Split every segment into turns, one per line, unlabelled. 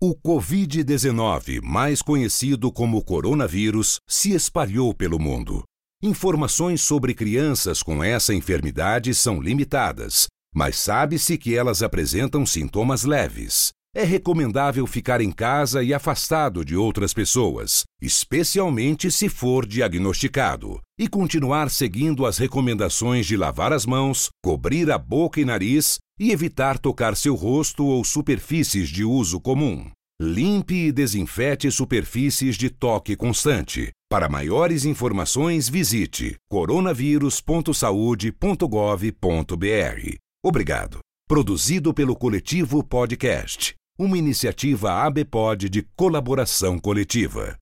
O Covid-19, mais conhecido como coronavírus, se espalhou pelo mundo. Informações sobre crianças com essa enfermidade são limitadas, mas sabe-se que elas apresentam sintomas leves. É recomendável ficar em casa e afastado de outras pessoas, especialmente se for diagnosticado, e continuar seguindo as recomendações de lavar as mãos, cobrir a boca e nariz e evitar tocar seu rosto ou superfícies de uso comum. Limpe e desinfete superfícies de toque constante. Para maiores informações, visite coronavírus.saude.gov.br. Obrigado. Produzido pelo Coletivo Podcast, uma iniciativa ABPOD de colaboração coletiva.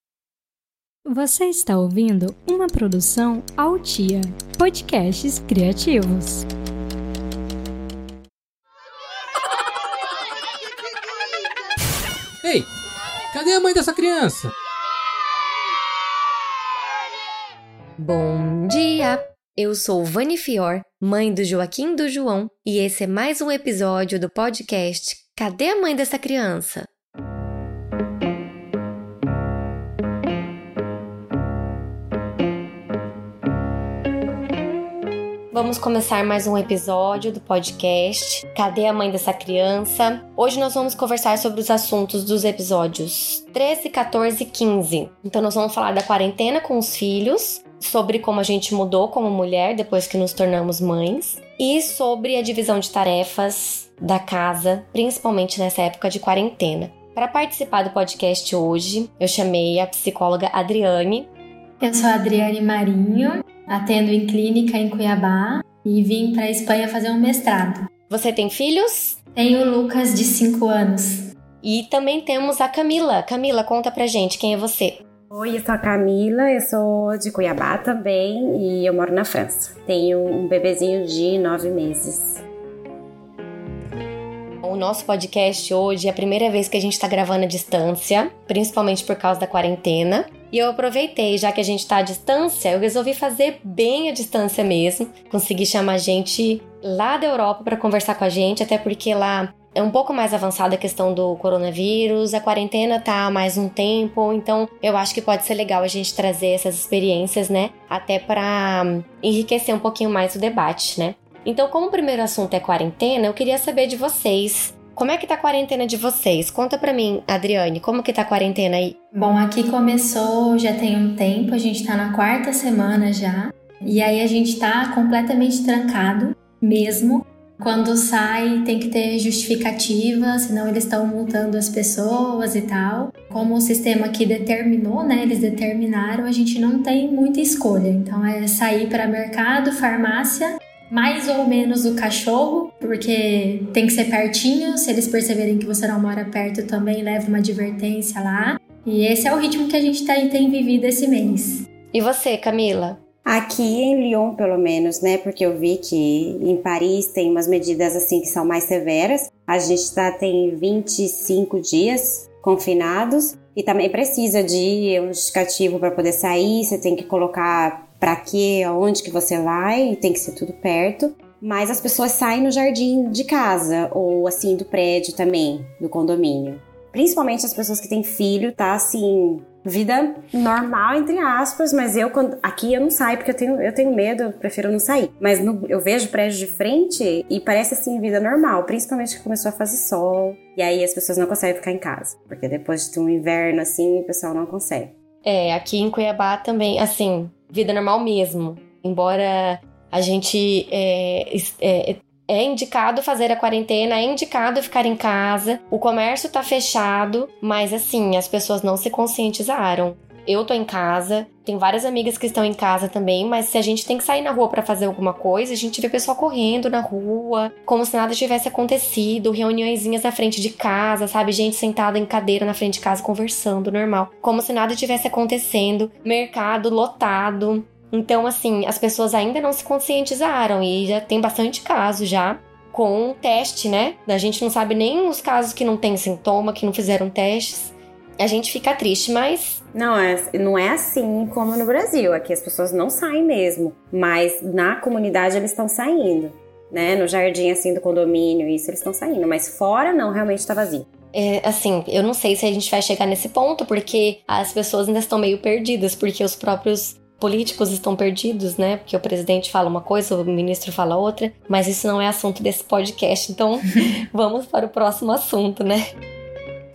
Você está ouvindo uma produção Altia, podcasts criativos.
Ei, cadê a mãe dessa criança?
Bom dia! Eu sou Vani Fior, mãe do Joaquim do João, e esse é mais um episódio do podcast Cadê a mãe dessa criança? Vamos começar mais um episódio do podcast Cadê a mãe dessa criança? Hoje nós vamos conversar sobre os assuntos dos episódios 13, 14 e 15. Então nós vamos falar da quarentena com os filhos, sobre como a gente mudou como mulher depois que nos tornamos mães e sobre a divisão de tarefas da casa, principalmente nessa época de quarentena. Para participar do podcast hoje, eu chamei a psicóloga Adriane.
Eu sou a Adriane Marinho, atendo em clínica em Cuiabá e vim para a Espanha fazer um mestrado.
Você tem filhos?
Tenho o Lucas, de 5 anos.
E também temos a Camila. Camila, conta pra gente quem é você.
Oi, eu sou a Camila, eu sou de Cuiabá também e eu moro na França. Tenho um bebezinho de nove meses.
O nosso podcast hoje é a primeira vez que a gente está gravando à distância, principalmente por causa da quarentena. E eu aproveitei, já que a gente está à distância, eu resolvi fazer bem à distância mesmo. Consegui chamar a gente lá da Europa para conversar com a gente, até porque lá é um pouco mais avançada a questão do coronavírus, a quarentena tá há mais um tempo, então eu acho que pode ser legal a gente trazer essas experiências, né? Até para hum, enriquecer um pouquinho mais o debate, né? Então, como o primeiro assunto é quarentena, eu queria saber de vocês. Como é que tá a quarentena de vocês? Conta pra mim, Adriane, como que tá a quarentena aí?
Bom, aqui começou já tem um tempo, a gente tá na quarta semana já. E aí a gente tá completamente trancado mesmo. Quando sai, tem que ter justificativa, senão eles estão multando as pessoas e tal. Como o sistema que determinou, né? Eles determinaram, a gente não tem muita escolha. Então é sair para mercado, farmácia, mais ou menos o cachorro, porque tem que ser pertinho. Se eles perceberem que você não mora perto, também leva uma advertência lá. E esse é o ritmo que a gente tá, tem vivido esse mês.
E você, Camila?
Aqui em Lyon, pelo menos, né? Porque eu vi que em Paris tem umas medidas assim que são mais severas. A gente tá, tem 25 dias confinados e também precisa de um justificativo para poder sair. Você tem que colocar para quê, aonde que você vai, tem que ser tudo perto. Mas as pessoas saem no jardim de casa ou assim do prédio também, do condomínio. Principalmente as pessoas que têm filho, tá assim, vida normal, entre aspas, mas eu quando, aqui eu não saio porque eu tenho, eu tenho medo, eu prefiro não sair. Mas no, eu vejo prédio de frente e parece assim vida normal, principalmente que começou a fazer sol. E aí as pessoas não conseguem ficar em casa, porque depois de um inverno assim, o pessoal não consegue.
É, aqui em Cuiabá também, assim, vida normal mesmo. Embora a gente é, é, é indicado fazer a quarentena, é indicado ficar em casa. O comércio tá fechado, mas assim, as pessoas não se conscientizaram. Eu tô em casa, tem várias amigas que estão em casa também, mas se a gente tem que sair na rua para fazer alguma coisa, a gente vê pessoal correndo na rua, como se nada tivesse acontecido, reuniõezinhas na frente de casa, sabe? Gente sentada em cadeira na frente de casa conversando, normal. Como se nada tivesse acontecendo, mercado lotado. Então, assim, as pessoas ainda não se conscientizaram e já tem bastante caso já com teste, né? A gente não sabe nem os casos que não tem sintoma, que não fizeram testes. A gente fica triste, mas.
Não, é, não é assim como no Brasil. Aqui as pessoas não saem mesmo. Mas na comunidade eles estão saindo. Né? No jardim assim do condomínio, isso eles estão saindo. Mas fora não, realmente tá vazio.
é, assim, eu não sei se a gente vai chegar nesse ponto, porque as pessoas ainda estão meio perdidas, porque os próprios políticos estão perdidos, né? Porque o presidente fala uma coisa, o ministro fala outra, mas isso não é assunto desse podcast, então vamos para o próximo assunto, né?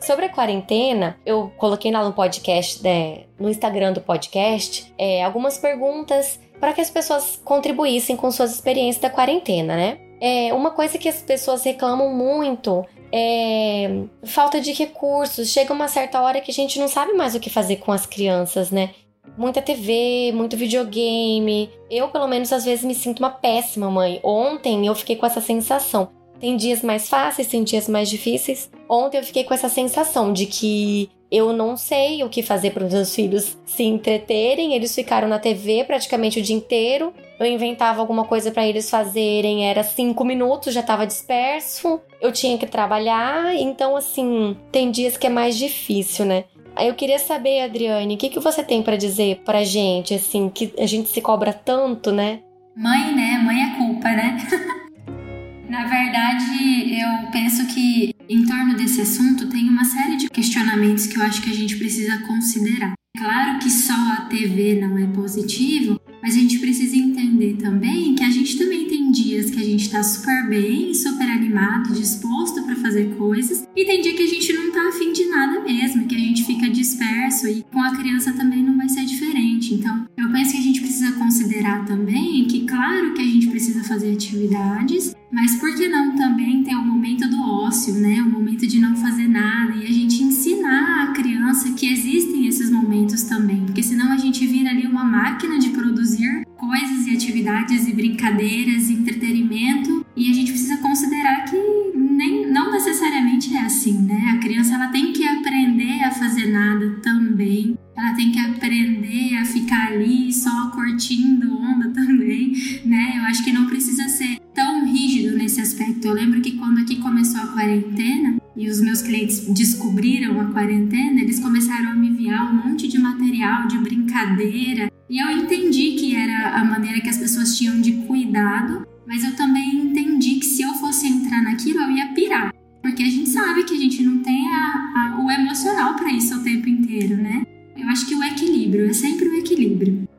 Sobre a quarentena, eu coloquei lá no podcast, né, no Instagram do podcast, é, algumas perguntas para que as pessoas contribuíssem com suas experiências da quarentena, né? É, uma coisa que as pessoas reclamam muito é, falta de recursos. Chega uma certa hora que a gente não sabe mais o que fazer com as crianças, né? Muita TV, muito videogame. Eu, pelo menos, às vezes me sinto uma péssima mãe. Ontem eu fiquei com essa sensação. Tem dias mais fáceis, tem dias mais difíceis. Ontem eu fiquei com essa sensação de que eu não sei o que fazer para os meus filhos se entreterem. Eles ficaram na TV praticamente o dia inteiro. Eu inventava alguma coisa para eles fazerem, era cinco minutos, já estava disperso. Eu tinha que trabalhar, então assim, tem dias que é mais difícil, né? Aí eu queria saber, Adriane, o que, que você tem para dizer pra gente, assim, que a gente se cobra tanto, né?
Mãe, né? Mãe é culpa, né? Na verdade, eu penso que em torno desse assunto tem uma série de questionamentos que eu acho que a gente precisa considerar. Claro que só a TV não é positivo, mas a gente precisa entender também que a gente também tem dias que a gente tá super bem, super animado, disposto para fazer coisas, e tem dia que a gente não tá afim de nada mesmo, que a gente fica disperso e com a criança também não vai ser diferente. Então, eu penso que a gente considerar também que, claro que a gente precisa fazer atividades, mas por que não também ter o momento do ócio, né? O momento de não fazer nada e a gente ensinar a criança que existem esses momentos também, porque senão a gente vira ali uma máquina de produzir coisas e atividades e brincadeiras e entretenimento e a gente precisa considerar que nem, não necessariamente é assim, né? A criança ela tem que aprender a fazer nada também, ela tem que aprender a ficar ali só curtindo onda também, né? Eu acho que não precisa ser tão rígido nesse aspecto. Eu lembro que quando aqui começou a quarentena e os meus clientes descobriram a quarentena, eles começaram a me enviar um monte de material, de brincadeira, e eu entendi que era a maneira que as pessoas tinham de cuidado, mas eu também entendi que se eu fosse entrar naquilo, eu ia pirar. Porque a gente sabe que a gente não tem a, a, o emocional para isso o tempo inteiro, né? Eu acho que o equilíbrio, é sempre o equilíbrio.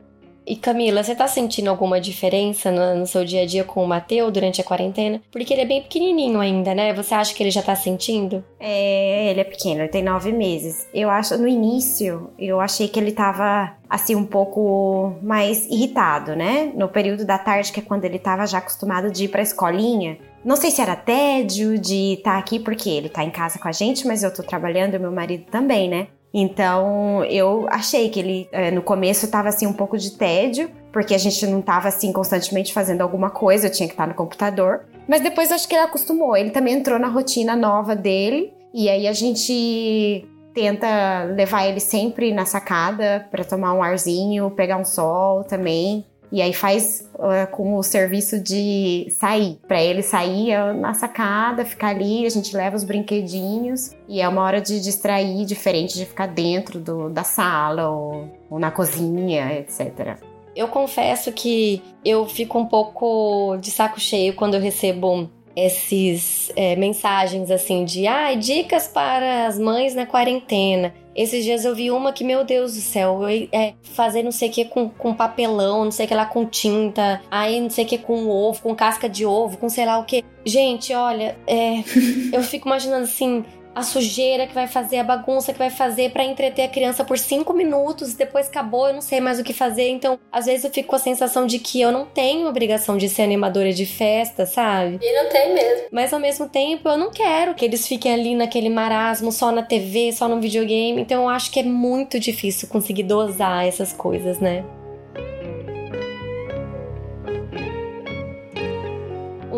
E Camila, você tá sentindo alguma diferença no, no seu dia a dia com o Mateu durante a quarentena? Porque ele é bem pequenininho ainda, né? Você acha que ele já tá sentindo?
É, ele é pequeno, ele tem nove meses. Eu acho, no início, eu achei que ele tava, assim, um pouco mais irritado, né? No período da tarde, que é quando ele tava já acostumado de ir pra escolinha. Não sei se era tédio de estar tá aqui, porque ele tá em casa com a gente, mas eu tô trabalhando e meu marido também, né? Então eu achei que ele é, no começo estava assim um pouco de tédio, porque a gente não estava assim constantemente fazendo alguma coisa, eu tinha que estar no computador. Mas depois acho que ele acostumou, ele também entrou na rotina nova dele, e aí a gente tenta levar ele sempre na sacada para tomar um arzinho, pegar um sol também. E aí faz uh, com o serviço de sair. Para ele sair na sacada, ficar ali, a gente leva os brinquedinhos. E é uma hora de distrair, diferente de ficar dentro do, da sala ou, ou na cozinha, etc.
Eu confesso que eu fico um pouco de saco cheio quando eu recebo esses é, mensagens assim de ah, dicas para as mães na quarentena. Esses dias eu vi uma que, meu Deus do céu, é fazer não sei o que com, com papelão, não sei o que lá com tinta, aí não sei o que com ovo, com casca de ovo, com sei lá o que. Gente, olha, é, eu fico imaginando assim, a sujeira que vai fazer, a bagunça que vai fazer para entreter a criança por cinco minutos, depois acabou, eu não sei mais o que fazer. Então, às vezes eu fico com a sensação de que eu não tenho obrigação de ser animadora de festa, sabe?
E não tem mesmo.
Mas ao mesmo tempo, eu não quero que eles fiquem ali naquele marasmo só na TV, só no videogame. Então, eu acho que é muito difícil conseguir dosar essas coisas, né?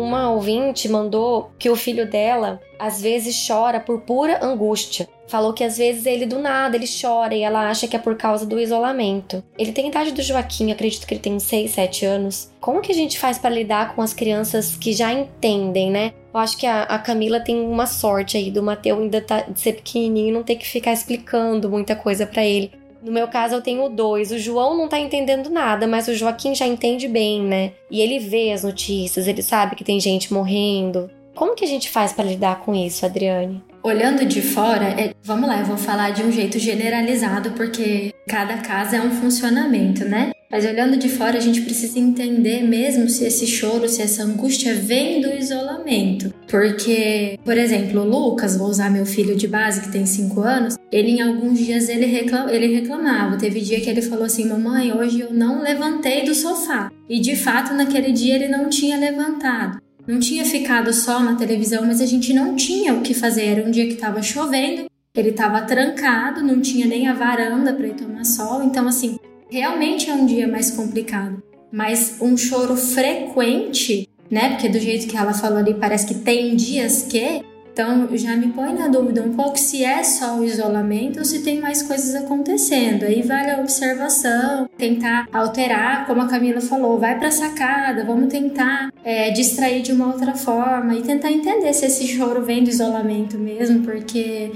Uma ouvinte mandou que o filho dela às vezes chora por pura angústia. Falou que às vezes ele do nada ele chora e ela acha que é por causa do isolamento. Ele tem idade do Joaquim, acredito que ele tem uns 6, 7 anos. Como que a gente faz para lidar com as crianças que já entendem, né? Eu acho que a, a Camila tem uma sorte aí do Mateu ainda tá, de ser pequenininho e não ter que ficar explicando muita coisa para ele. No meu caso, eu tenho dois. O João não tá entendendo nada, mas o Joaquim já entende bem, né? E ele vê as notícias, ele sabe que tem gente morrendo. Como que a gente faz para lidar com isso, Adriane?
olhando de fora, é, vamos lá, eu vou falar de um jeito generalizado porque cada casa é um funcionamento, né? Mas olhando de fora, a gente precisa entender mesmo se esse choro, se essa angústia vem do isolamento. Porque, por exemplo, o Lucas, vou usar meu filho de base que tem 5 anos, ele em alguns dias ele, reclam, ele reclamava. Teve dia que ele falou assim: Mamãe, hoje eu não levantei do sofá. E de fato, naquele dia ele não tinha levantado. Não tinha ficado só na televisão, mas a gente não tinha o que fazer. Era um dia que estava chovendo, ele estava trancado, não tinha nem a varanda para ir tomar sol. Então, assim, realmente é um dia mais complicado. Mas um choro frequente, né? Porque do jeito que ela falou ali, parece que tem dias que então já me põe na dúvida um pouco se é só o isolamento ou se tem mais coisas acontecendo. Aí vale a observação, tentar alterar, como a Camila falou, vai para sacada, vamos tentar é, distrair de uma outra forma e tentar entender se esse choro vem do isolamento mesmo, porque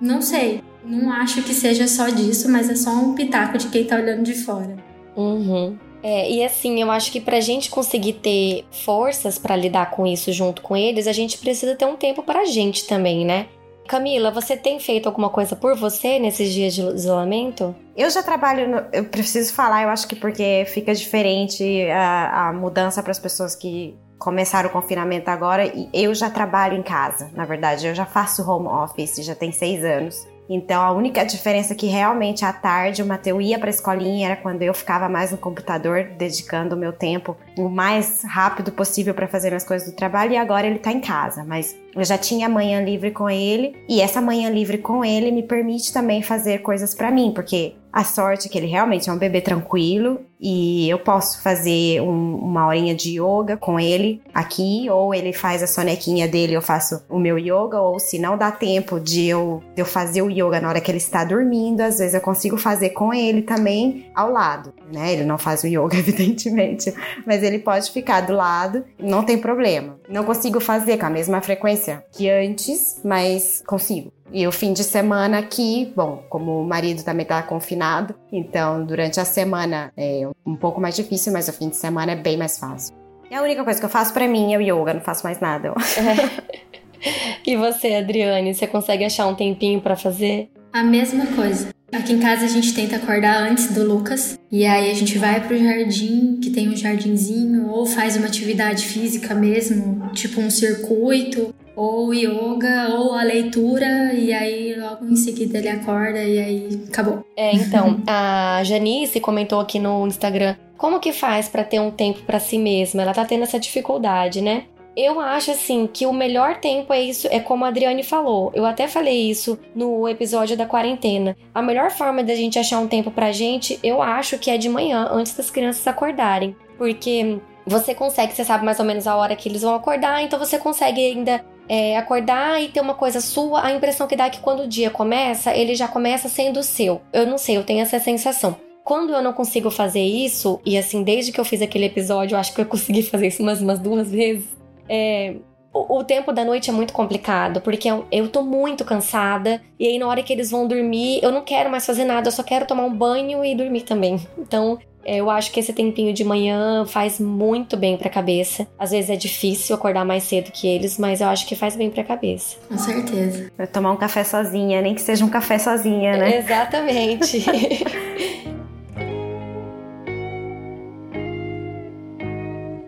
não sei, não acho que seja só disso, mas é só um pitaco de quem tá olhando de fora.
Uhum. É, e assim, eu acho que pra gente conseguir ter forças para lidar com isso junto com eles, a gente precisa ter um tempo pra gente também, né? Camila, você tem feito alguma coisa por você nesses dias de isolamento?
Eu já trabalho, no, eu preciso falar, eu acho que porque fica diferente a, a mudança para as pessoas que começaram o confinamento agora e eu já trabalho em casa, na verdade, eu já faço home office, já tem seis anos. Então a única diferença é que realmente à tarde o Mateu ia para a escolinha era quando eu ficava mais no computador, dedicando o meu tempo o mais rápido possível para fazer as coisas do trabalho e agora ele está em casa, mas eu já tinha manhã livre com ele e essa manhã livre com ele me permite também fazer coisas para mim, porque a sorte é que ele realmente é um bebê tranquilo e eu posso fazer um, uma horinha de yoga com ele aqui, ou ele faz a sonequinha dele, eu faço o meu yoga, ou se não dá tempo de eu, de eu fazer o yoga na hora que ele está dormindo, às vezes eu consigo fazer com ele também ao lado, né? Ele não faz o yoga, evidentemente, mas ele pode ficar do lado, não tem problema. Não consigo fazer com a mesma frequência que antes, mas consigo. E o fim de semana aqui, bom, como o marido também tá confinado, então durante a semana é um pouco mais difícil, mas o fim de semana é bem mais fácil. E a única coisa que eu faço para mim é o yoga, não faço mais nada.
É. E você, Adriane, você consegue achar um tempinho para fazer?
A mesma coisa. Aqui em casa a gente tenta acordar antes do Lucas e aí a gente vai pro jardim, que tem um jardinzinho, ou faz uma atividade física mesmo, tipo um circuito, ou yoga, ou a leitura, e aí logo em seguida ele acorda e aí acabou.
É, então, a Janice comentou aqui no Instagram como que faz para ter um tempo para si mesma. Ela tá tendo essa dificuldade, né? Eu acho assim que o melhor tempo é isso, é como a Adriane falou. Eu até falei isso no episódio da quarentena. A melhor forma da gente achar um tempo pra gente, eu acho que é de manhã, antes das crianças acordarem. Porque você consegue, você sabe mais ou menos a hora que eles vão acordar, então você consegue ainda é, acordar e ter uma coisa sua, a impressão que dá é que quando o dia começa, ele já começa sendo seu. Eu não sei, eu tenho essa sensação. Quando eu não consigo fazer isso, e assim, desde que eu fiz aquele episódio, eu acho que eu consegui fazer isso umas, umas duas vezes, é, o, o, tempo da noite é muito complicado, porque eu, eu tô muito cansada, e aí na hora que eles vão dormir, eu não quero mais fazer nada, eu só quero tomar um banho e dormir também. Então, eu acho que esse tempinho de manhã faz muito bem para a cabeça. Às vezes é difícil acordar mais cedo que eles, mas eu acho que faz bem para a cabeça.
Com certeza.
Pra tomar um café sozinha, nem que seja um café sozinha, né?
Exatamente.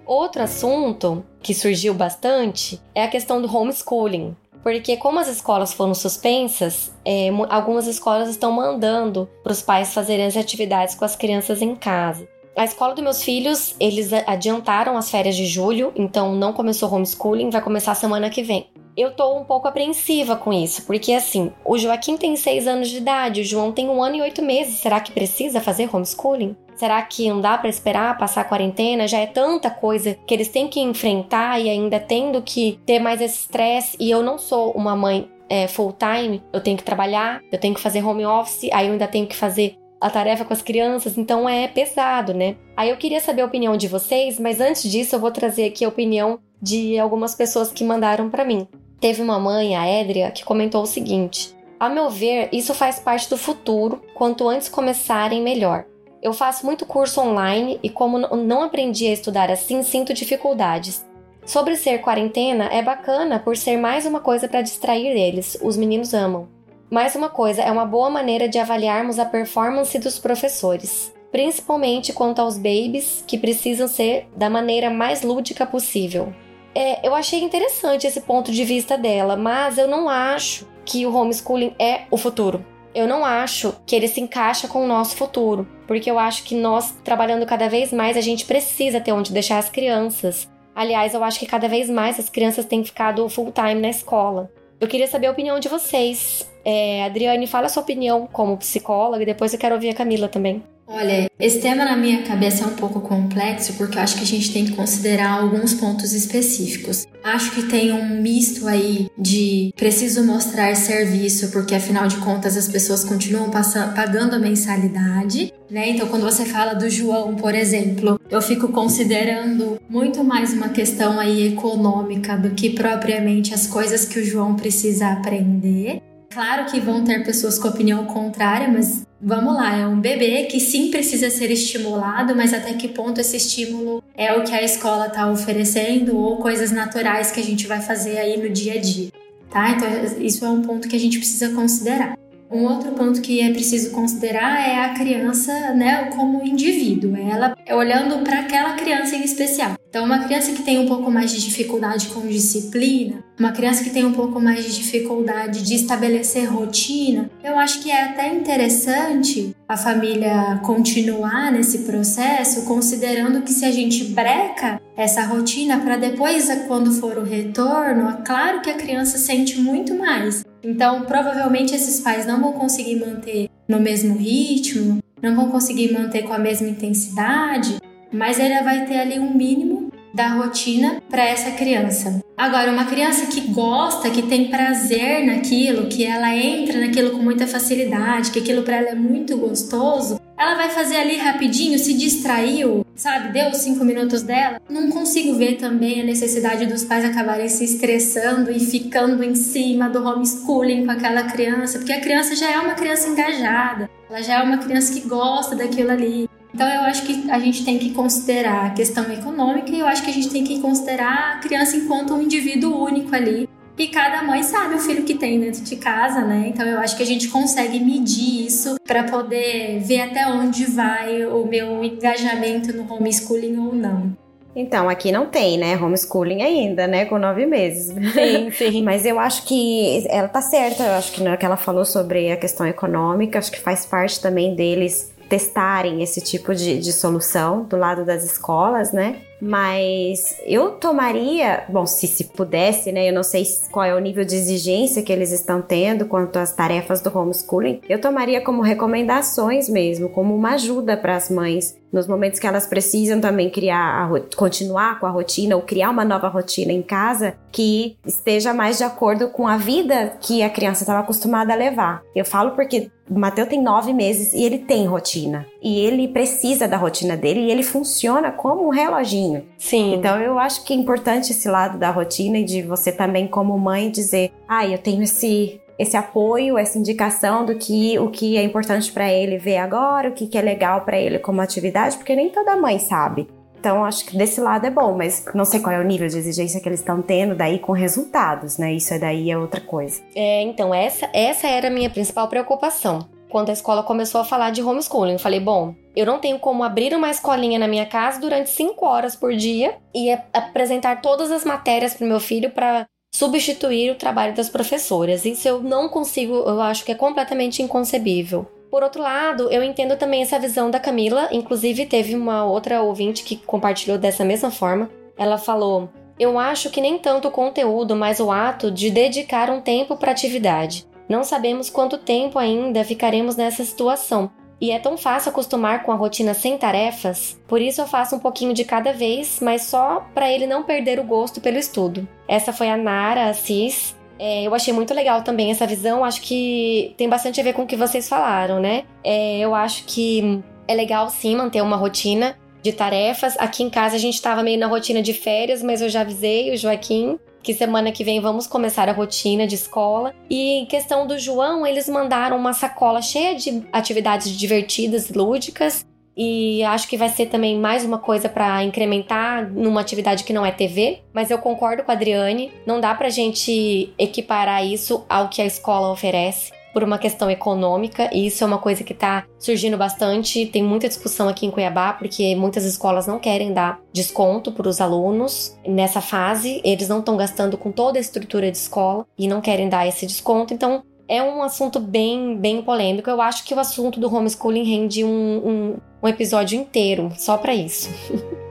Outro assunto que surgiu bastante é a questão do homeschooling. Porque como as escolas foram suspensas, é, algumas escolas estão mandando para os pais fazerem as atividades com as crianças em casa. A escola dos meus filhos, eles adiantaram as férias de julho, então não começou homeschooling, vai começar semana que vem. Eu tô um pouco apreensiva com isso, porque assim, o Joaquim tem 6 anos de idade, o João tem um ano e oito meses. Será que precisa fazer homeschooling? Será que não dá para esperar passar a quarentena? Já é tanta coisa que eles têm que enfrentar e ainda tendo que ter mais esse estresse. E eu não sou uma mãe é, full time, eu tenho que trabalhar, eu tenho que fazer home office, aí eu ainda tenho que fazer a tarefa com as crianças, então é pesado, né? Aí eu queria saber a opinião de vocês, mas antes disso eu vou trazer aqui a opinião de algumas pessoas que mandaram para mim. Teve uma mãe, a Edria, que comentou o seguinte: A meu ver, isso faz parte do futuro, quanto antes começarem, melhor. Eu faço muito curso online e, como não aprendi a estudar assim, sinto dificuldades. Sobre ser quarentena, é bacana por ser mais uma coisa para distrair eles, os meninos amam. Mais uma coisa, é uma boa maneira de avaliarmos a performance dos professores, principalmente quanto aos babies, que precisam ser da maneira mais lúdica possível. É, eu achei interessante esse ponto de vista dela, mas eu não acho que o homeschooling é o futuro. Eu não acho que ele se encaixa com o nosso futuro, porque eu acho que nós, trabalhando cada vez mais, a gente precisa ter onde deixar as crianças. Aliás, eu acho que cada vez mais as crianças têm ficado full time na escola. Eu queria saber a opinião de vocês. É, Adriane, fala a sua opinião como psicóloga e depois eu quero ouvir a Camila também.
Olha, esse tema na minha cabeça é um pouco complexo porque eu acho que a gente tem que considerar alguns pontos específicos. Acho que tem um misto aí de preciso mostrar serviço porque afinal de contas as pessoas continuam passando, pagando a mensalidade, né? Então quando você fala do João, por exemplo, eu fico considerando muito mais uma questão aí econômica do que propriamente as coisas que o João precisa aprender. Claro que vão ter pessoas com opinião contrária, mas vamos lá, é um bebê que sim precisa ser estimulado, mas até que ponto esse estímulo é o que a escola está oferecendo ou coisas naturais que a gente vai fazer aí no dia a dia, tá? Então isso é um ponto que a gente precisa considerar. Um outro ponto que é preciso considerar é a criança, né, como indivíduo, ela olhando para aquela criança em especial. Então, uma criança que tem um pouco mais de dificuldade com disciplina, uma criança que tem um pouco mais de dificuldade de estabelecer rotina, eu acho que é até interessante a família continuar nesse processo, considerando que se a gente breca essa rotina para depois, quando for o retorno, é claro que a criança sente muito mais. Então, provavelmente esses pais não vão conseguir manter no mesmo ritmo, não vão conseguir manter com a mesma intensidade, mas ele vai ter ali um mínimo da rotina para essa criança. Agora, uma criança que gosta, que tem prazer naquilo, que ela entra naquilo com muita facilidade, que aquilo para ela é muito gostoso, ela vai fazer ali rapidinho, se distraiu, sabe? Deu os cinco minutos dela. Não consigo ver também a necessidade dos pais acabarem se estressando e ficando em cima do homeschooling com aquela criança, porque a criança já é uma criança engajada, ela já é uma criança que gosta daquilo ali. Então eu acho que a gente tem que considerar a questão econômica e eu acho que a gente tem que considerar a criança enquanto um indivíduo único ali. E cada mãe sabe o filho que tem dentro de casa, né? Então eu acho que a gente consegue medir isso para poder ver até onde vai o meu engajamento no homeschooling ou não.
Então, aqui não tem, né? Homeschooling ainda, né? Com nove meses.
Sim, sim.
Mas eu acho que ela tá certa. Eu acho que na que ela falou sobre a questão econômica, acho que faz parte também deles testarem esse tipo de, de solução do lado das escolas, né? Mas eu tomaria, bom, se se pudesse, né? Eu não sei qual é o nível de exigência que eles estão tendo quanto às tarefas do homeschooling. Eu tomaria como recomendações mesmo, como uma ajuda para as mães nos momentos que elas precisam também criar, continuar com a rotina ou criar uma nova rotina em casa que esteja mais de acordo com a vida que a criança estava acostumada a levar. Eu falo porque o Mateus tem nove meses e ele tem rotina. E ele precisa da rotina dele e ele funciona como um reloginho.
Sim.
Então eu acho que é importante esse lado da rotina e de você também, como mãe, dizer: ah, eu tenho esse esse apoio, essa indicação do que o que é importante para ele ver agora, o que, que é legal para ele como atividade, porque nem toda mãe sabe. Então, acho que desse lado é bom, mas não sei qual é o nível de exigência que eles estão tendo daí com resultados, né? Isso daí é outra coisa.
É, então, essa, essa era a minha principal preocupação. Quando a escola começou a falar de homeschooling, eu falei: bom, eu não tenho como abrir uma escolinha na minha casa durante cinco horas por dia e apresentar todas as matérias para meu filho para substituir o trabalho das professoras. Isso eu não consigo, eu acho que é completamente inconcebível. Por outro lado, eu entendo também essa visão da Camila, inclusive teve uma outra ouvinte que compartilhou dessa mesma forma. Ela falou: Eu acho que nem tanto o conteúdo, mas o ato de dedicar um tempo para atividade. Não sabemos quanto tempo ainda ficaremos nessa situação, e é tão fácil acostumar com a rotina sem tarefas, por isso eu faço um pouquinho de cada vez, mas só para ele não perder o gosto pelo estudo. Essa foi a Nara Assis. É, eu achei muito legal também essa visão, acho que tem bastante a ver com o que vocês falaram, né? É, eu acho que é legal sim manter uma rotina de tarefas. Aqui em casa a gente estava meio na rotina de férias, mas eu já avisei o Joaquim que semana que vem vamos começar a rotina de escola. E em questão do João, eles mandaram uma sacola cheia de atividades divertidas e lúdicas. e acho que vai ser também mais uma coisa para incrementar numa atividade que não é TV, mas eu concordo com a Adriane, não dá pra gente equiparar isso ao que a escola oferece por uma questão econômica, e isso é uma coisa que está surgindo bastante. Tem muita discussão aqui em Cuiabá, porque muitas escolas não querem dar desconto para os alunos nessa fase, eles não estão gastando com toda a estrutura de escola e não querem dar esse desconto, então é um assunto bem, bem polêmico. Eu acho que o assunto do homeschooling rende um, um, um episódio inteiro só para isso.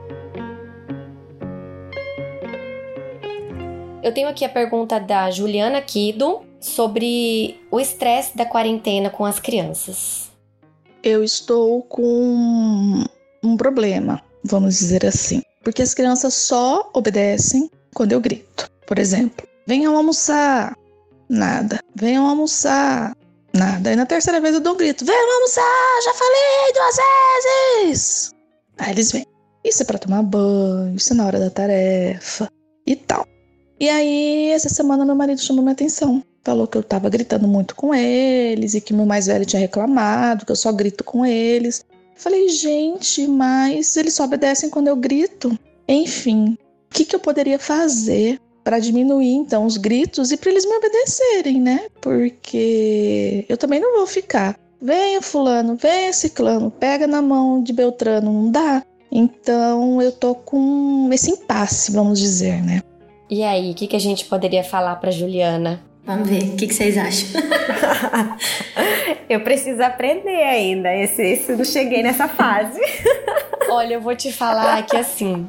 Eu tenho aqui a pergunta da Juliana Kido sobre o estresse da quarentena com as crianças.
Eu estou com um problema, vamos dizer assim, porque as crianças só obedecem quando eu grito. Por exemplo, venham almoçar, nada. Venham almoçar, nada. E na terceira vez eu dou um grito: venham almoçar, já falei duas vezes. Aí eles vêm. Isso é para tomar banho, isso é na hora da tarefa e tal. E aí, essa semana, meu marido chamou minha atenção. Falou que eu tava gritando muito com eles e que meu mais velho tinha reclamado, que eu só grito com eles. Falei, gente, mas eles só obedecem quando eu grito. Enfim, o que, que eu poderia fazer para diminuir então os gritos e para eles me obedecerem, né? Porque eu também não vou ficar. Venha fulano, venha ciclano, pega na mão de Beltrano, não dá. Então eu tô com esse impasse, vamos dizer, né?
E aí, o que, que a gente poderia falar para Juliana?
Vamos ver, o que, que vocês acham?
eu preciso aprender ainda. Esse, esse não cheguei nessa fase.
Olha, eu vou te falar que assim.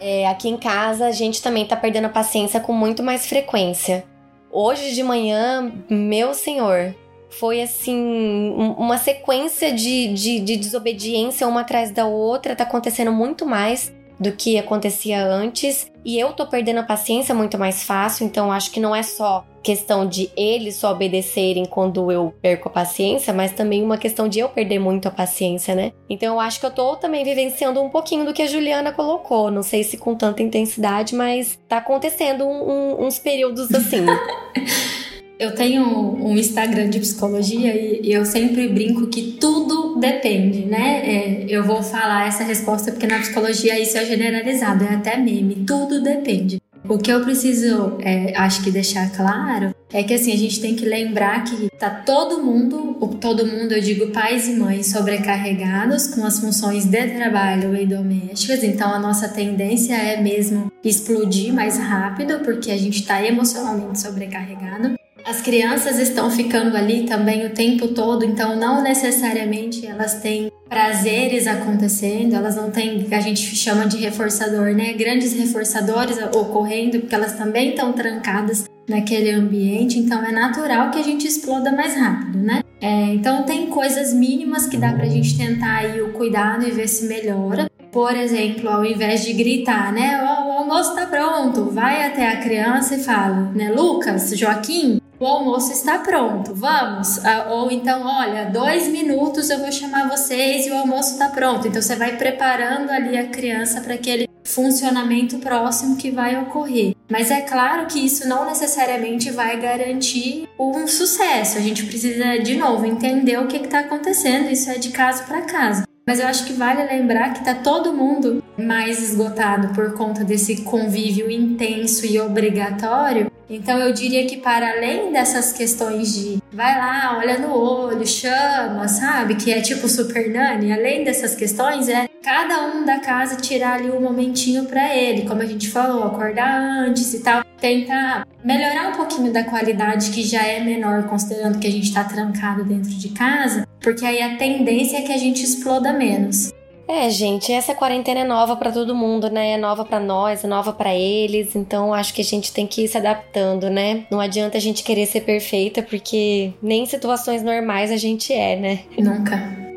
É, aqui em casa a gente também tá perdendo a paciência com muito mais frequência. Hoje de manhã, meu senhor, foi assim, uma sequência de, de, de desobediência uma atrás da outra, tá acontecendo muito mais do que acontecia antes. E eu tô perdendo a paciência muito mais fácil, então acho que não é só questão de eles só obedecerem quando eu perco a paciência, mas também uma questão de eu perder muito a paciência, né? Então eu acho que eu tô também vivenciando um pouquinho do que a Juliana colocou. Não sei se com tanta intensidade, mas tá acontecendo um, um, uns períodos assim.
Eu tenho um Instagram de psicologia e eu sempre brinco que tudo depende, né? É, eu vou falar essa resposta porque na psicologia isso é generalizado, é até meme. Tudo depende. O que eu preciso, é, acho que deixar claro, é que assim, a gente tem que lembrar que tá todo mundo, todo mundo, eu digo pais e mães, sobrecarregados com as funções de trabalho e domésticas, então a nossa tendência é mesmo explodir mais rápido, porque a gente está emocionalmente sobrecarregado. As crianças estão ficando ali também o tempo todo, então não necessariamente elas têm prazeres acontecendo, elas não têm, a gente chama de reforçador, né? Grandes reforçadores ocorrendo, porque elas também estão trancadas naquele ambiente, então é natural que a gente exploda mais rápido, né? É, então tem coisas mínimas que dá pra gente tentar aí o cuidado e ver se melhora. Por exemplo, ao invés de gritar, né? O, o almoço tá pronto, vai até a criança e fala, né? Lucas, Joaquim, o almoço está pronto, vamos? Ah, ou então, olha, dois minutos eu vou chamar vocês e o almoço está pronto. Então você vai preparando ali a criança para aquele funcionamento próximo que vai ocorrer. Mas é claro que isso não necessariamente vai garantir um sucesso. A gente precisa, de novo, entender o que está acontecendo. Isso é de caso para caso. Mas eu acho que vale lembrar que tá todo mundo mais esgotado por conta desse convívio intenso e obrigatório. Então eu diria que para além dessas questões de vai lá, olha no olho, chama, sabe? Que é tipo super nani, além dessas questões é cada um da casa tirar ali um momentinho para ele, como a gente falou, acordar antes e tal, tentar melhorar um pouquinho da qualidade que já é menor considerando que a gente tá trancado dentro de casa, porque aí a tendência é que a gente exploda menos.
É, gente, essa quarentena é nova para todo mundo, né? É nova para nós, é nova para eles, então acho que a gente tem que ir se adaptando, né? Não adianta a gente querer ser perfeita, porque nem em situações normais a gente é, né?
Nunca.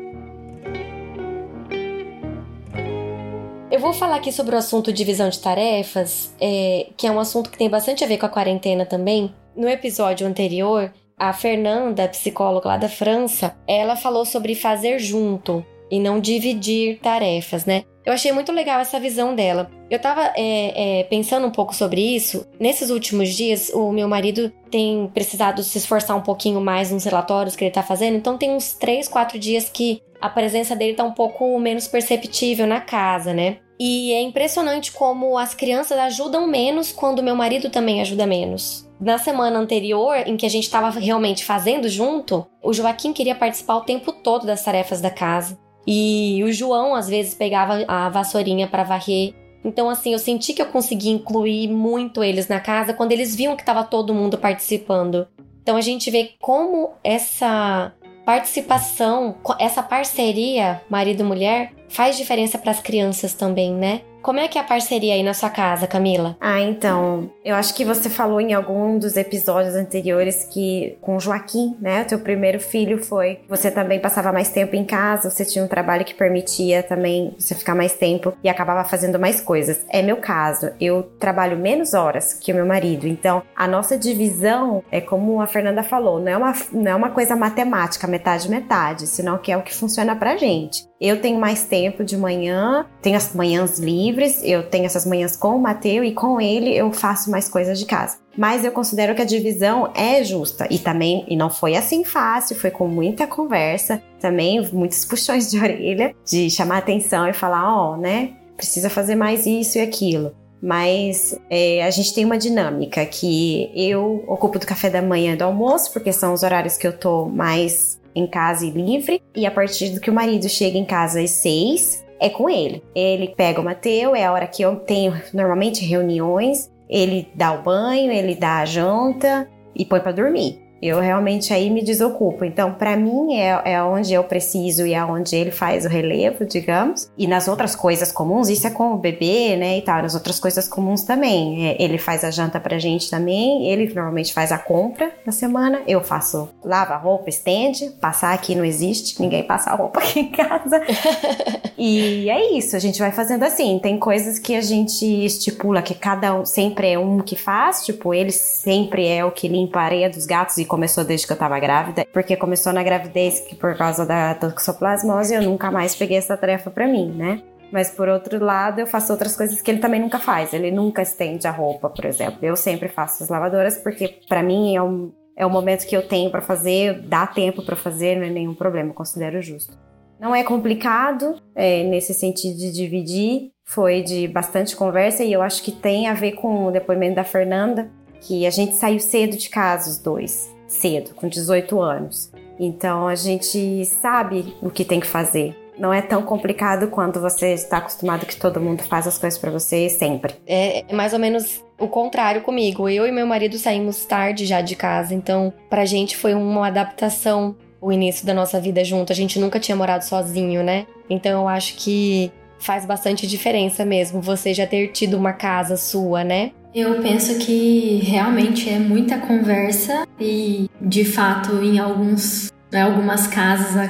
Vou falar aqui sobre o assunto divisão de tarefas, é, que é um assunto que tem bastante a ver com a quarentena também. No episódio anterior, a Fernanda, psicóloga lá da França, ela falou sobre fazer junto. e não dividir tarefas, né? Eu achei muito legal essa visão dela. Eu tava é, é, pensando um pouco sobre isso. Nesses últimos dias, o meu marido tem precisado se esforçar um pouquinho mais nos relatórios que ele tá fazendo. Então, tem uns 3, 4 dias que a presença dele tá um pouco menos perceptível na casa, né? E é impressionante como as crianças ajudam menos quando meu marido também ajuda menos. Na semana anterior, em que a gente estava realmente fazendo junto, o Joaquim queria participar o tempo todo das tarefas da casa. E o João às vezes pegava a vassourinha para varrer. Então, assim, eu senti que eu consegui incluir muito eles na casa quando eles viam que estava todo mundo participando. Então, a gente vê como essa participação, essa parceria marido-mulher faz diferença para as crianças também, né? Como é que é a parceria aí na sua casa, Camila?
Ah, então, eu acho que você falou em algum dos episódios anteriores que com o Joaquim, né, o teu primeiro filho foi, você também passava mais tempo em casa, você tinha um trabalho que permitia também você ficar mais tempo e acabava fazendo mais coisas. É meu caso, eu trabalho menos horas que o meu marido, então a nossa divisão é como a Fernanda falou, não é uma, não é uma coisa matemática, metade metade, senão que é o que funciona pra gente. Eu tenho mais tempo de manhã, tenho as manhãs livres, eu tenho essas manhãs com o Mateu e com ele eu faço mais coisas de casa. Mas eu considero que a divisão é justa e também e não foi assim fácil, foi com muita conversa, também muitos puxões de orelha, de chamar atenção e falar, ó, oh, né, precisa fazer mais isso e aquilo mas é, a gente tem uma dinâmica que eu ocupo do café da manhã e do almoço, porque são os horários que eu tô mais em casa e livre. E a partir do que o marido chega em casa às seis, é com ele. Ele pega o Mateu, é a hora que eu tenho normalmente reuniões. Ele dá o banho, ele dá a janta e põe para dormir. Eu realmente aí me desocupo. Então, para mim, é, é onde eu preciso e é onde ele faz o relevo, digamos. E nas outras coisas comuns, isso é com o bebê, né, e tal. Nas outras coisas comuns também. É, ele faz a janta pra gente também. Ele normalmente faz a compra na semana. Eu faço lava roupa, estende. Passar aqui não existe. Ninguém passa a roupa aqui em casa. e é isso. A gente vai fazendo assim. Tem coisas que a gente estipula que cada um sempre é um que faz. Tipo, ele sempre é o que limpa a areia dos gatos e começou desde que eu tava grávida, porque começou na gravidez que por causa da toxoplasmose eu nunca mais peguei essa tarefa para mim, né? Mas por outro lado, eu faço outras coisas que ele também nunca faz. Ele nunca estende a roupa, por exemplo. Eu sempre faço as lavadoras porque para mim é um é o momento que eu tenho para fazer, dá tempo para fazer, não é nenhum problema, considero justo. Não é complicado é, nesse sentido de dividir, foi de bastante conversa e eu acho que tem a ver com o depoimento da Fernanda, que a gente saiu cedo de casa, os dois cedo, com 18 anos. Então a gente sabe o que tem que fazer. Não é tão complicado quando você está acostumado que todo mundo faz as coisas para você sempre.
É, é mais ou menos o contrário comigo. Eu e meu marido saímos tarde já de casa, então pra gente foi uma adaptação o início da nossa vida junto. A gente nunca tinha morado sozinho, né? Então eu acho que faz bastante diferença mesmo você já ter tido uma casa sua, né?
Eu penso que realmente é muita conversa e, de fato, em alguns, algumas casas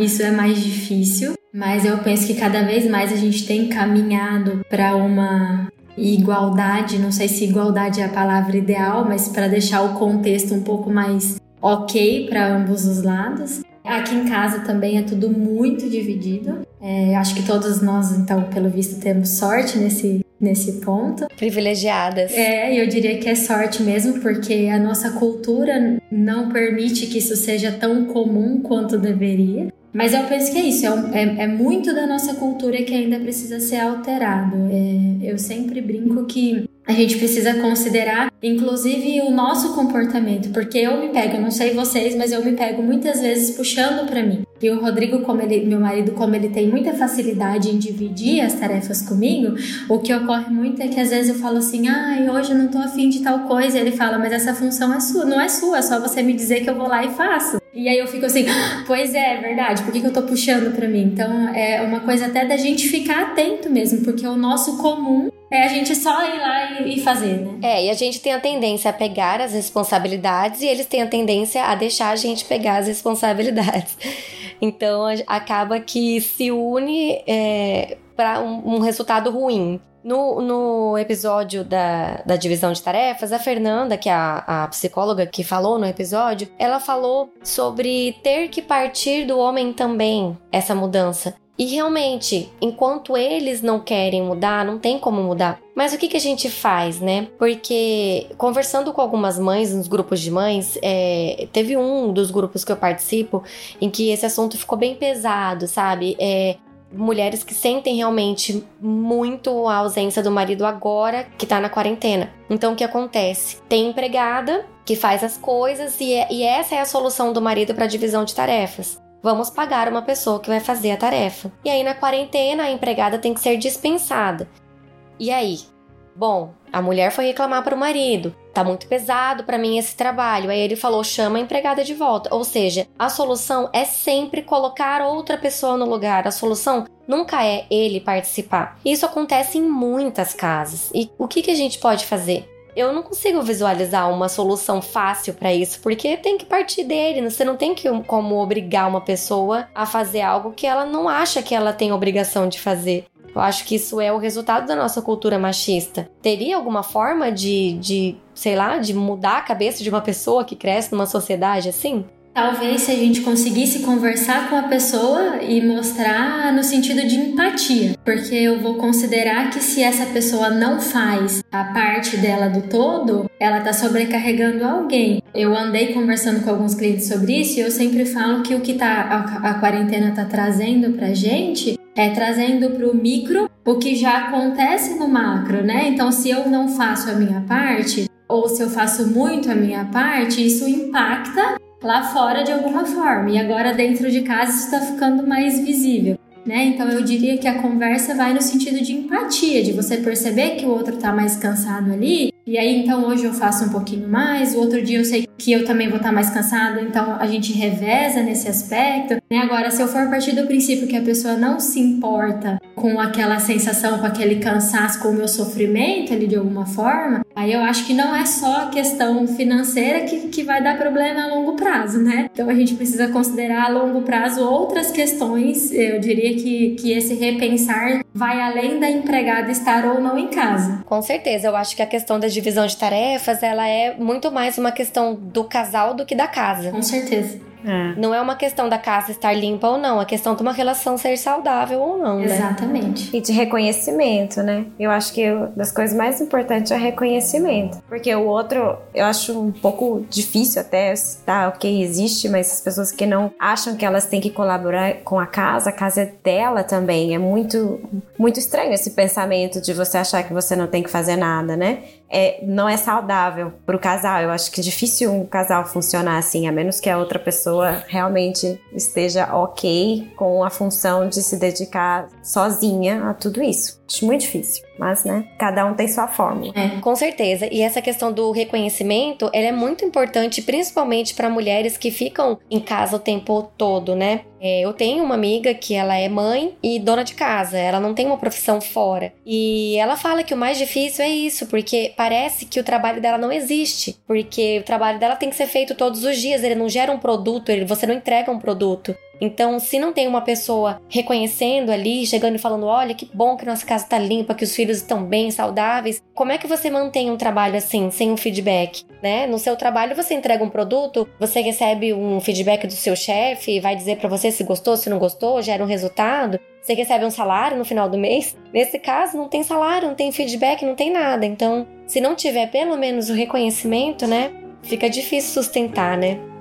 isso é mais difícil. Mas eu penso que cada vez mais a gente tem caminhado para uma igualdade. Não sei se igualdade é a palavra ideal, mas para deixar o contexto um pouco mais ok para ambos os lados. Aqui em casa também é tudo muito dividido. É, acho que todos nós, então, pelo visto, temos sorte nesse nesse ponto.
Privilegiadas.
É, eu diria que é sorte mesmo, porque a nossa cultura não permite que isso seja tão comum quanto deveria. Mas eu penso que é isso, é, um, é, é, muito da nossa cultura que ainda precisa ser alterado. É, eu sempre brinco que a gente precisa considerar, inclusive, o nosso comportamento, porque eu me pego, não sei vocês, mas eu me pego muitas vezes puxando para mim. E o Rodrigo, como ele, meu marido, como ele tem muita facilidade em dividir as tarefas comigo, o que ocorre muito é que às vezes eu falo assim, ai, ah, hoje eu não tô afim de tal coisa, e ele fala, mas essa função é sua, não é sua, é só você me dizer que eu vou lá e faço. E aí eu fico assim, pois é, é verdade, por que, que eu tô puxando para mim? Então é uma coisa até da gente ficar atento mesmo, porque o nosso comum é a gente só ir lá e, e, fazer, né?
É, e a gente tem a tendência a pegar as responsabilidades e eles têm a tendência a deixar a gente pegar as responsabilidades. Então acaba que se une é, para um, um resultado ruim. No, no episódio da, da divisão de tarefas, a Fernanda, que é a, a psicóloga que falou no episódio, ela falou sobre ter que partir do homem também, essa mudança. E realmente, enquanto eles não querem mudar, não tem como mudar. Mas o que, que a gente faz, né? Porque conversando com algumas mães nos grupos de mães, é, teve um dos grupos que eu participo em que esse assunto ficou bem pesado, sabe? É, mulheres que sentem realmente muito a ausência do marido agora que tá na quarentena. Então o que acontece? Tem empregada que faz as coisas e, é, e essa é a solução do marido para divisão de tarefas. Vamos pagar uma pessoa que vai fazer a tarefa. E aí na quarentena a empregada tem que ser dispensada. E aí? Bom, a mulher foi reclamar para o marido. Tá muito pesado para mim esse trabalho. Aí ele falou: chama a empregada de volta. Ou seja, a solução é sempre colocar outra pessoa no lugar. A solução nunca é ele participar. Isso acontece em muitas casas. E o que, que a gente pode fazer? Eu não consigo visualizar uma solução fácil para isso, porque tem que partir dele. Você não tem que, como obrigar uma pessoa a fazer algo que ela não acha que ela tem obrigação de fazer. Eu acho que isso é o resultado da nossa cultura machista. Teria alguma forma de, de, sei lá, de mudar a cabeça de uma pessoa que cresce numa sociedade assim?
Talvez se a gente conseguisse conversar com a pessoa e mostrar no sentido de empatia, porque eu vou considerar que se essa pessoa não faz a parte dela do todo, ela tá sobrecarregando alguém. Eu andei conversando com alguns clientes sobre isso e eu sempre falo que o que tá, a, a quarentena tá trazendo pra gente é trazendo para o micro o que já acontece no macro, né? Então, se eu não faço a minha parte, ou se eu faço muito a minha parte, isso impacta lá fora de alguma forma. E agora dentro de casa está ficando mais visível. Né? Então eu diria que a conversa vai no sentido de empatia, de você perceber que o outro está mais cansado ali e aí, então, hoje eu faço um pouquinho mais, o outro dia eu sei que eu também vou estar mais cansado, então a gente reveza nesse aspecto. Né? Agora, se eu for partir do princípio que a pessoa não se importa com aquela sensação, com aquele cansaço, com o meu sofrimento ali de alguma forma, aí eu acho que não é só a questão financeira que, que vai dar problema a longo prazo, né? Então a gente precisa considerar a longo prazo outras questões. Eu diria que, que esse repensar vai além da empregada estar ou não em casa.
Com certeza, eu acho que a questão da divisão de tarefas, ela é muito mais uma questão do casal do que da casa.
Com certeza.
É. Não é uma questão da casa estar limpa ou não, é questão de uma relação ser saudável ou não, né?
Exatamente.
E de reconhecimento, né? Eu acho que das coisas mais importantes é reconhecimento. Porque o outro, eu acho um pouco difícil até citar o que existe, mas as pessoas que não acham que elas têm que colaborar com a casa, a casa é dela também. É muito, muito estranho esse pensamento de você achar que você não tem que fazer nada, né? é, não é saudável para o casal. Eu acho que é difícil um casal funcionar assim, a menos que a outra pessoa realmente esteja ok com a função de se dedicar sozinha a tudo isso. Acho muito difícil. Mas, né, cada um tem sua fórmula.
É, com certeza. E essa questão do reconhecimento, ela é muito importante, principalmente para mulheres que ficam em casa o tempo todo, né? É, eu tenho uma amiga que ela é mãe e dona de casa, ela não tem uma profissão fora. E ela fala que o mais difícil é isso, porque parece que o trabalho dela não existe. Porque o trabalho dela tem que ser feito todos os dias, ele não gera um produto, ele, você não entrega um produto. Então, se não tem uma pessoa reconhecendo ali, chegando e falando: olha, que bom que nossa casa está limpa, que os filhos estão bem, saudáveis, como é que você mantém um trabalho assim, sem um feedback? Né? No seu trabalho, você entrega um produto, você recebe um feedback do seu chefe, vai dizer para você se gostou, se não gostou, gera um resultado. Você recebe um salário no final do mês. Nesse caso, não tem salário, não tem feedback, não tem nada. Então, se não tiver pelo menos o reconhecimento, né? Fica difícil sustentar, né?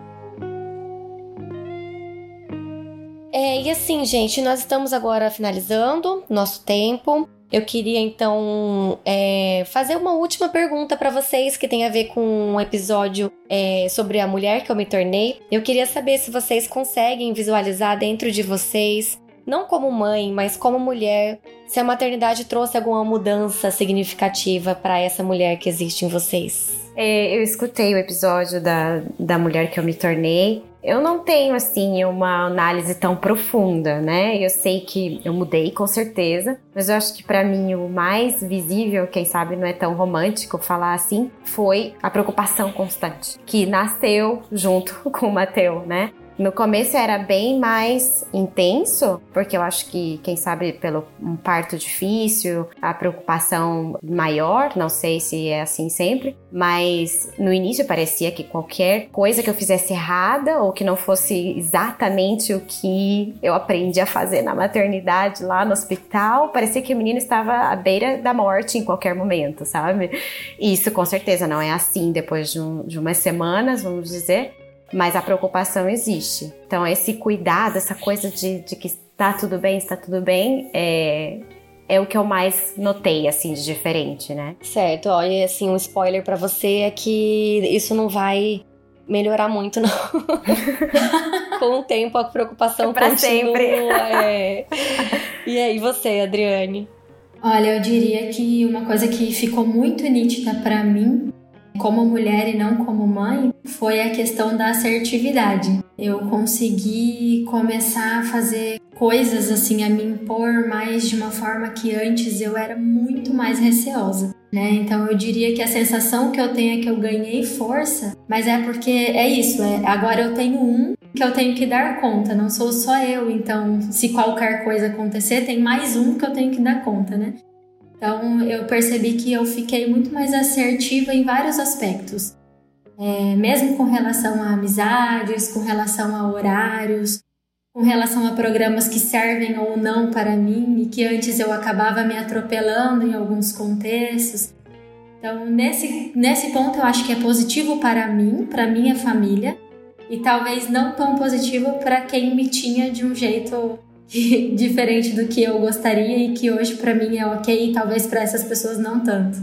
É, e assim, gente, nós estamos agora finalizando nosso tempo. Eu queria então é, fazer uma última pergunta para vocês que tem a ver com um episódio é, sobre a mulher que eu me tornei. Eu queria saber se vocês conseguem visualizar dentro de vocês, não como mãe, mas como mulher, se a maternidade trouxe alguma mudança significativa para essa mulher que existe em vocês.
É, eu escutei o episódio da, da mulher que eu me tornei eu não tenho assim uma análise tão profunda, né? Eu sei que eu mudei com certeza, mas eu acho que para mim o mais visível, quem sabe não é tão romântico falar assim, foi a preocupação constante que nasceu junto com o Mateu, né? No começo era bem mais intenso, porque eu acho que, quem sabe, pelo um parto difícil, a preocupação maior, não sei se é assim sempre, mas no início parecia que qualquer coisa que eu fizesse errada ou que não fosse exatamente o que eu aprendi a fazer na maternidade lá no hospital, parecia que o menino estava à beira da morte em qualquer momento, sabe? E isso com certeza não é assim depois de, um, de umas semanas, vamos dizer, mas a preocupação existe. Então, esse cuidado, essa coisa de, de que está tudo bem, está tudo bem, é, é o que eu mais notei, assim, de diferente, né?
Certo, olha, assim, um spoiler para você é que isso não vai melhorar muito, não. Com o tempo, a preocupação é pra continua. Sempre. É. E aí, você, Adriane?
Olha, eu diria que uma coisa que ficou muito nítida para mim como mulher e não como mãe foi a questão da assertividade. Eu consegui começar a fazer coisas assim, a me impor mais de uma forma que antes eu era muito mais receosa. Né? Então eu diria que a sensação que eu tenho é que eu ganhei força, mas é porque é isso, é, agora eu tenho um que eu tenho que dar conta, não sou só eu, então se qualquer coisa acontecer, tem mais um que eu tenho que dar conta, né? Então eu percebi que eu fiquei muito mais assertiva em vários aspectos, é, mesmo com relação a amizades, com relação a horários, com relação a programas que servem ou não para mim e que antes eu acabava me atropelando em alguns contextos. Então, nesse, nesse ponto, eu acho que é positivo para mim, para minha família, e talvez não tão positivo para quem me tinha de um jeito diferente do que eu gostaria e que hoje para mim é ok e talvez para essas pessoas não tanto.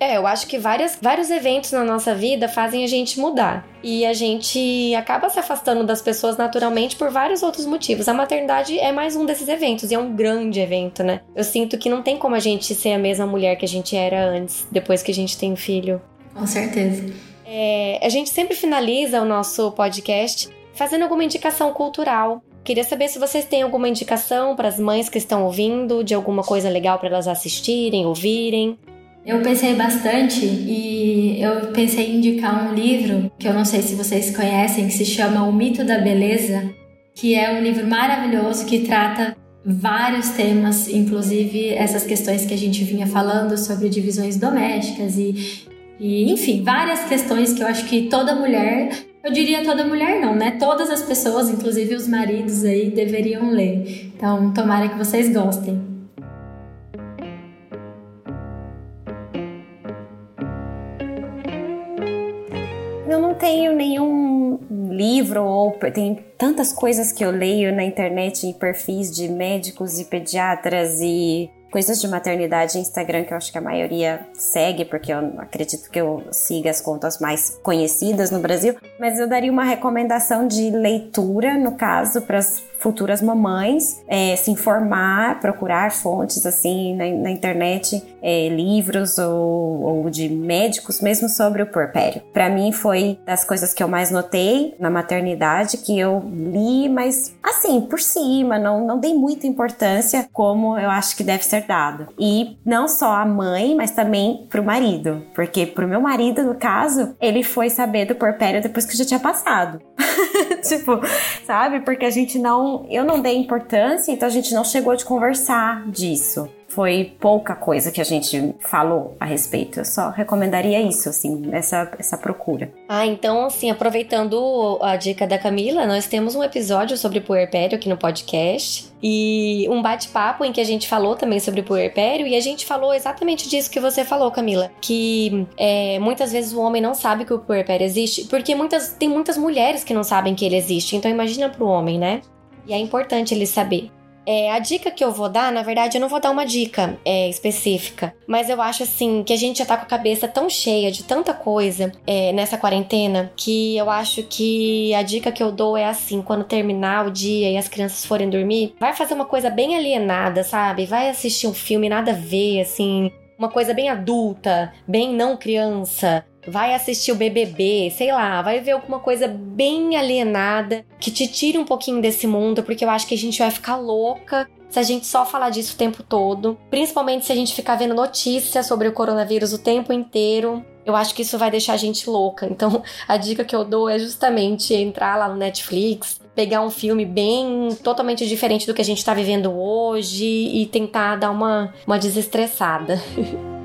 É, eu acho que várias, vários eventos na nossa vida fazem a gente mudar. E a gente acaba se afastando das pessoas naturalmente por vários outros motivos. A maternidade é mais um desses eventos, e é um grande evento, né? Eu sinto que não tem como a gente ser a mesma mulher que a gente era antes, depois que a gente tem filho.
Com certeza.
É, a gente sempre finaliza o nosso podcast fazendo alguma indicação cultural. Queria saber se vocês têm alguma indicação para as mães que estão ouvindo, de alguma coisa legal para elas assistirem, ouvirem.
Eu pensei bastante e eu pensei em indicar um livro que eu não sei se vocês conhecem, que se chama O Mito da Beleza, que é um livro maravilhoso que trata vários temas, inclusive essas questões que a gente vinha falando sobre divisões domésticas e, e enfim, várias questões que eu acho que toda mulher eu diria toda mulher não, né? Todas as pessoas, inclusive os maridos aí, deveriam ler. Então, tomara que vocês gostem.
Eu não tenho nenhum livro ou tem tantas coisas que eu leio na internet em perfis de médicos e pediatras e coisas de maternidade Instagram que eu acho que a maioria segue, porque eu acredito que eu siga as contas mais conhecidas no Brasil, mas eu daria uma recomendação de leitura, no caso, para as futuras mamães é, se informar, procurar fontes assim na, na internet, é, livros ou, ou, de médicos mesmo sobre o puerpério. Para mim foi das coisas que eu mais notei na maternidade que eu li, mas assim por cima, não, não dei muita importância como eu acho que deve ser dado. E não só a mãe, mas também pro marido, porque pro meu marido no caso ele foi saber do puerpério depois que já tinha passado. tipo, sabe? Porque a gente não. Eu não dei importância, então a gente não chegou de conversar disso foi pouca coisa que a gente falou a respeito. Eu só recomendaria isso, assim, essa, essa procura.
Ah, então, assim, aproveitando a dica da Camila, nós temos um episódio sobre puerpério aqui no podcast e um bate-papo em que a gente falou também sobre puerpério e a gente falou exatamente disso que você falou, Camila, que é, muitas vezes o homem não sabe que o puerpério existe, porque muitas, tem muitas mulheres que não sabem que ele existe, então imagina pro homem, né? E é importante ele saber. É, a dica que eu vou dar, na verdade, eu não vou dar uma dica é, específica, mas eu acho assim que a gente já tá com a cabeça tão cheia de tanta coisa é, nessa quarentena que eu acho que a dica que eu dou é assim: quando terminar o dia e as crianças forem dormir, vai fazer uma coisa bem alienada, sabe? Vai assistir um filme nada a ver, assim, uma coisa bem adulta, bem não criança vai assistir o BBB, sei lá, vai ver alguma coisa bem alienada que te tire um pouquinho desse mundo, porque eu acho que a gente vai ficar louca se a gente só falar disso o tempo todo, principalmente se a gente ficar vendo notícias sobre o coronavírus o tempo inteiro. eu acho que isso vai deixar a gente louca. Então, a dica que eu dou é justamente entrar lá no Netflix, pegar um filme bem totalmente diferente do que a gente está vivendo hoje e tentar dar uma, uma desestressada.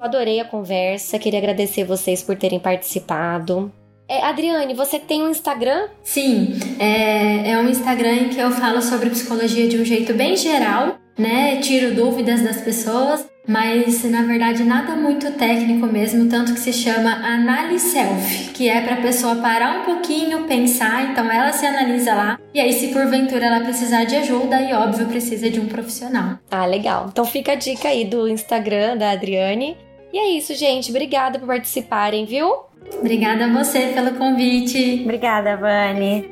Adorei a conversa, queria agradecer vocês por terem participado. É, Adriane, você tem um Instagram?
Sim, é, é um Instagram em que eu falo sobre psicologia de um jeito bem geral, né? Tiro dúvidas das pessoas, mas na verdade nada muito técnico mesmo, tanto que se chama Análise Self, que é para a pessoa parar um pouquinho, pensar, então ela se analisa lá, e aí se porventura ela precisar de ajuda, e óbvio precisa de um profissional.
Ah, legal. Então fica a dica aí do Instagram da Adriane. E é isso, gente. Obrigada por participarem, viu?
Obrigada a você pelo convite.
Obrigada, Vani.